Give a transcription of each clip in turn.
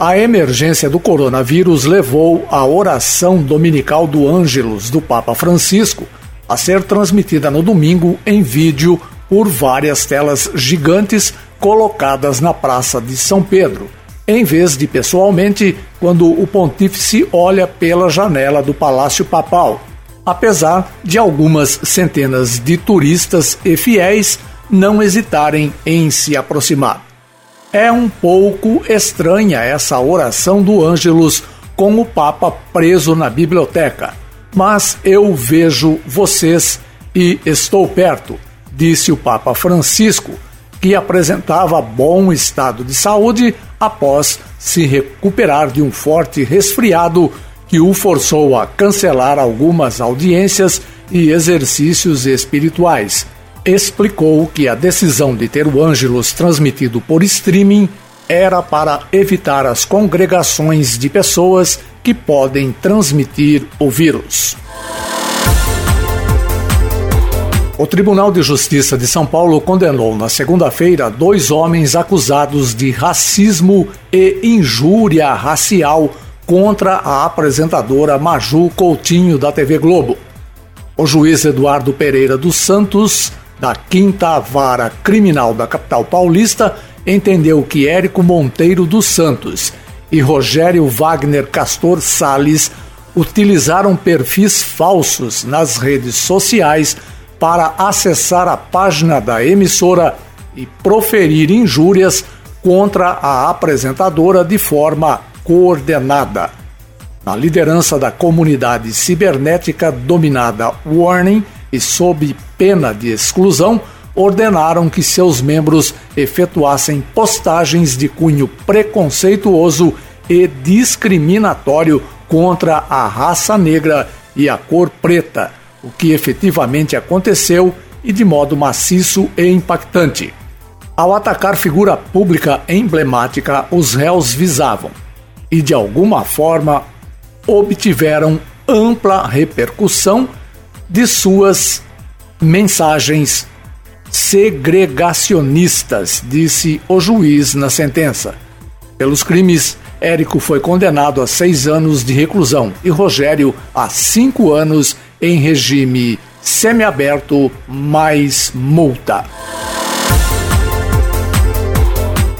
A emergência do coronavírus levou a oração dominical do Ângelus do Papa Francisco a ser transmitida no domingo em vídeo por várias telas gigantes colocadas na Praça de São Pedro, em vez de pessoalmente quando o pontífice olha pela janela do Palácio Papal, apesar de algumas centenas de turistas e fiéis não hesitarem em se aproximar. É um pouco estranha essa oração do Ângelus com o Papa preso na biblioteca, mas eu vejo vocês e estou perto, disse o Papa Francisco, que apresentava bom estado de saúde após se recuperar de um forte resfriado que o forçou a cancelar algumas audiências e exercícios espirituais explicou que a decisão de ter o Ângelus transmitido por streaming era para evitar as congregações de pessoas que podem transmitir o vírus. O Tribunal de Justiça de São Paulo condenou na segunda-feira dois homens acusados de racismo e injúria racial contra a apresentadora Maju Coutinho da TV Globo. O juiz Eduardo Pereira dos Santos da Quinta Vara Criminal da capital paulista entendeu que Érico Monteiro dos Santos e Rogério Wagner Castor Sales utilizaram perfis falsos nas redes sociais para acessar a página da emissora e proferir injúrias contra a apresentadora de forma coordenada. Na liderança da comunidade cibernética dominada Warning, e, sob pena de exclusão, ordenaram que seus membros efetuassem postagens de cunho preconceituoso e discriminatório contra a raça negra e a cor preta, o que efetivamente aconteceu e de modo maciço e impactante. Ao atacar figura pública emblemática, os réus visavam e de alguma forma obtiveram ampla repercussão de suas mensagens segregacionistas, disse o juiz na sentença. Pelos crimes, Érico foi condenado a seis anos de reclusão e Rogério a cinco anos em regime semiaberto mais multa.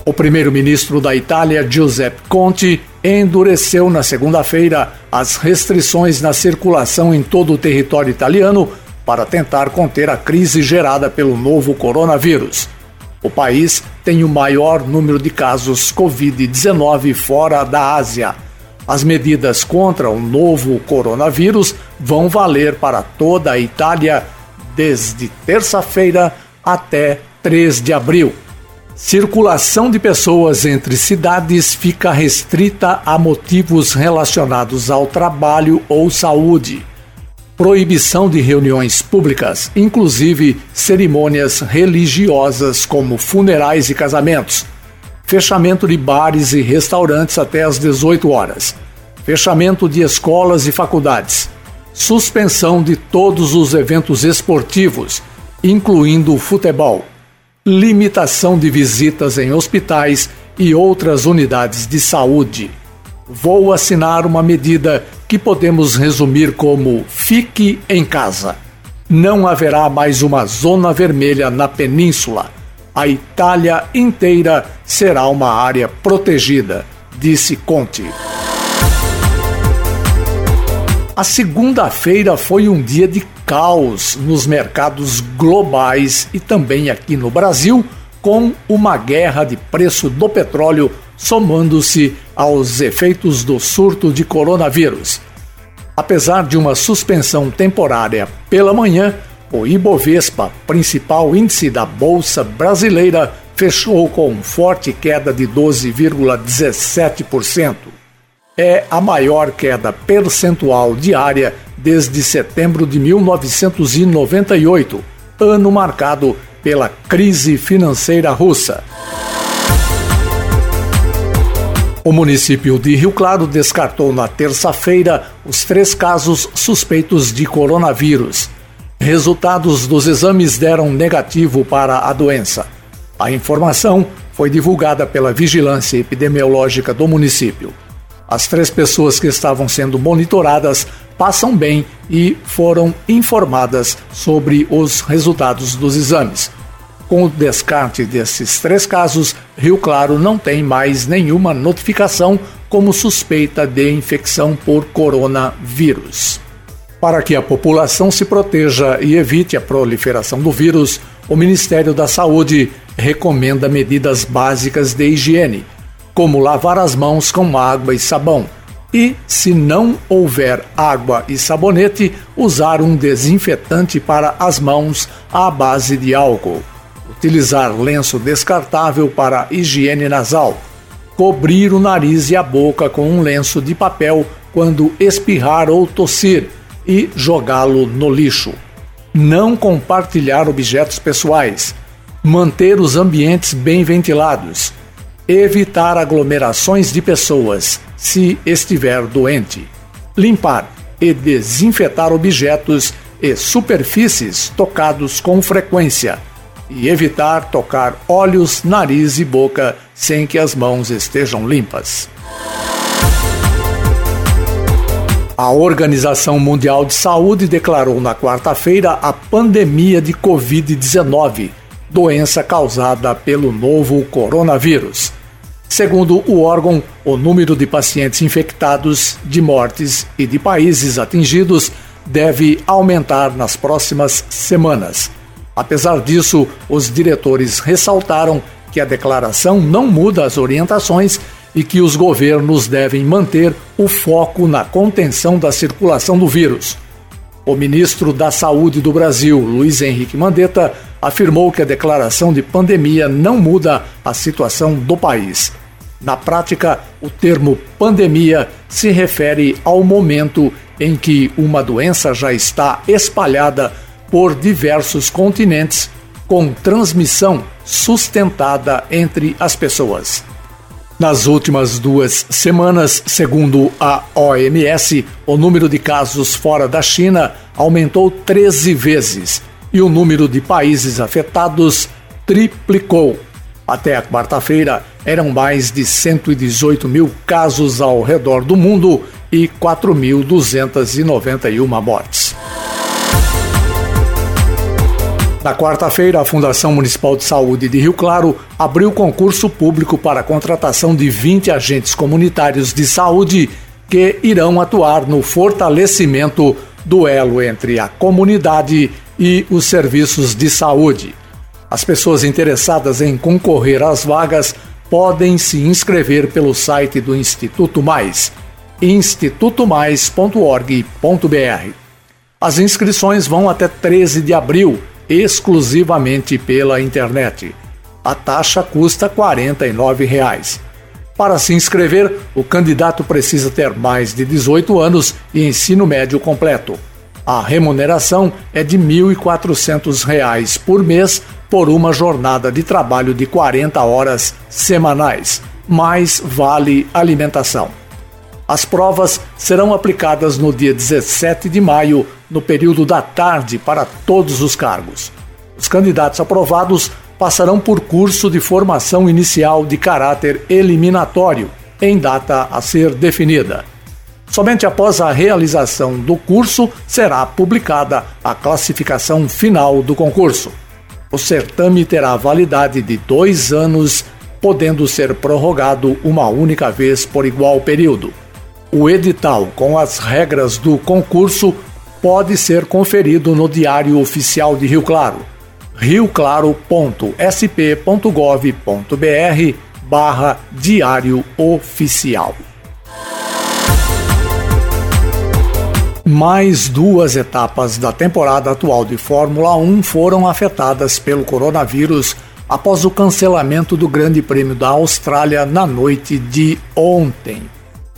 O primeiro-ministro da Itália, Giuseppe Conte, endureceu na segunda-feira as restrições na circulação em todo o território italiano para tentar conter a crise gerada pelo novo coronavírus. O país tem o maior número de casos Covid-19 fora da Ásia. As medidas contra o novo coronavírus vão valer para toda a Itália desde terça-feira até 3 de abril. Circulação de pessoas entre cidades fica restrita a motivos relacionados ao trabalho ou saúde. Proibição de reuniões públicas, inclusive cerimônias religiosas como funerais e casamentos. Fechamento de bares e restaurantes até às 18 horas. Fechamento de escolas e faculdades. Suspensão de todos os eventos esportivos, incluindo o futebol limitação de visitas em hospitais e outras unidades de saúde. Vou assinar uma medida que podemos resumir como fique em casa. Não haverá mais uma zona vermelha na península. A Itália inteira será uma área protegida, disse Conte. A segunda-feira foi um dia de caos nos mercados globais e também aqui no Brasil, com uma guerra de preço do petróleo somando-se aos efeitos do surto de coronavírus. Apesar de uma suspensão temporária pela manhã, o Ibovespa, principal índice da Bolsa Brasileira, fechou com forte queda de 12,17% é a maior queda percentual diária desde setembro de 1998, ano marcado pela crise financeira russa. O município de Rio Claro descartou na terça-feira os três casos suspeitos de coronavírus. Resultados dos exames deram negativo para a doença. A informação foi divulgada pela Vigilância Epidemiológica do município. As três pessoas que estavam sendo monitoradas passam bem e foram informadas sobre os resultados dos exames. Com o descarte desses três casos, Rio Claro não tem mais nenhuma notificação como suspeita de infecção por coronavírus. Para que a população se proteja e evite a proliferação do vírus, o Ministério da Saúde recomenda medidas básicas de higiene, como lavar as mãos com água e sabão. E, se não houver água e sabonete, usar um desinfetante para as mãos à base de álcool. Utilizar lenço descartável para higiene nasal. Cobrir o nariz e a boca com um lenço de papel quando espirrar ou tossir e jogá-lo no lixo. Não compartilhar objetos pessoais. Manter os ambientes bem ventilados evitar aglomerações de pessoas se estiver doente, limpar e desinfetar objetos e superfícies tocados com frequência e evitar tocar olhos, nariz e boca sem que as mãos estejam limpas. A Organização Mundial de Saúde declarou na quarta-feira a pandemia de Covid-19, doença causada pelo novo coronavírus. Segundo o órgão, o número de pacientes infectados, de mortes e de países atingidos deve aumentar nas próximas semanas. Apesar disso, os diretores ressaltaram que a declaração não muda as orientações e que os governos devem manter o foco na contenção da circulação do vírus. O ministro da Saúde do Brasil, Luiz Henrique Mandetta, afirmou que a declaração de pandemia não muda a situação do país. Na prática, o termo pandemia se refere ao momento em que uma doença já está espalhada por diversos continentes, com transmissão sustentada entre as pessoas. Nas últimas duas semanas, segundo a OMS, o número de casos fora da China aumentou 13 vezes e o número de países afetados triplicou. Até a quarta-feira, eram mais de 118 mil casos ao redor do mundo e 4.291 mortes. Na quarta-feira, a Fundação Municipal de Saúde de Rio Claro abriu concurso público para a contratação de 20 agentes comunitários de saúde que irão atuar no fortalecimento do elo entre a comunidade e os serviços de saúde. As pessoas interessadas em concorrer às vagas podem se inscrever pelo site do Instituto Mais, institutomais.org.br. As inscrições vão até 13 de abril, exclusivamente pela internet. A taxa custa 49 reais. Para se inscrever, o candidato precisa ter mais de 18 anos e ensino médio completo. A remuneração é de R$ 1.400 por mês por uma jornada de trabalho de 40 horas semanais, mais vale alimentação. As provas serão aplicadas no dia 17 de maio, no período da tarde, para todos os cargos. Os candidatos aprovados passarão por curso de formação inicial de caráter eliminatório, em data a ser definida. Somente após a realização do curso será publicada a classificação final do concurso. O certame terá validade de dois anos, podendo ser prorrogado uma única vez por igual período. O edital, com as regras do concurso, pode ser conferido no Diário Oficial de Rio Claro, rioclaro.sp.gov.br barra Diário Oficial. Mais duas etapas da temporada atual de Fórmula 1 foram afetadas pelo coronavírus após o cancelamento do Grande Prêmio da Austrália na noite de ontem.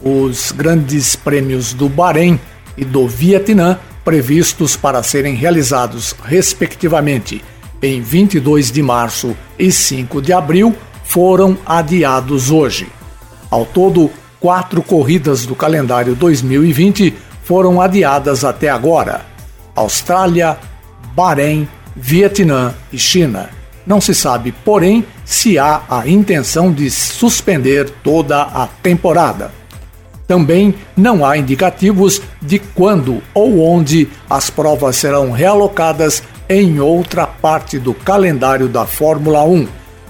Os grandes prêmios do Bahrein e do Vietnã, previstos para serem realizados respectivamente em 22 de março e 5 de abril, foram adiados hoje. Ao todo, quatro corridas do calendário 2020 foram adiadas até agora: Austrália, Bahrein, Vietnã e China. Não se sabe, porém, se há a intenção de suspender toda a temporada. Também não há indicativos de quando ou onde as provas serão realocadas em outra parte do calendário da Fórmula 1,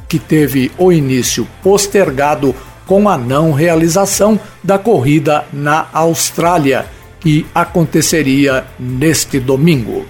que teve o início postergado com a não realização da corrida na Austrália, que aconteceria neste domingo.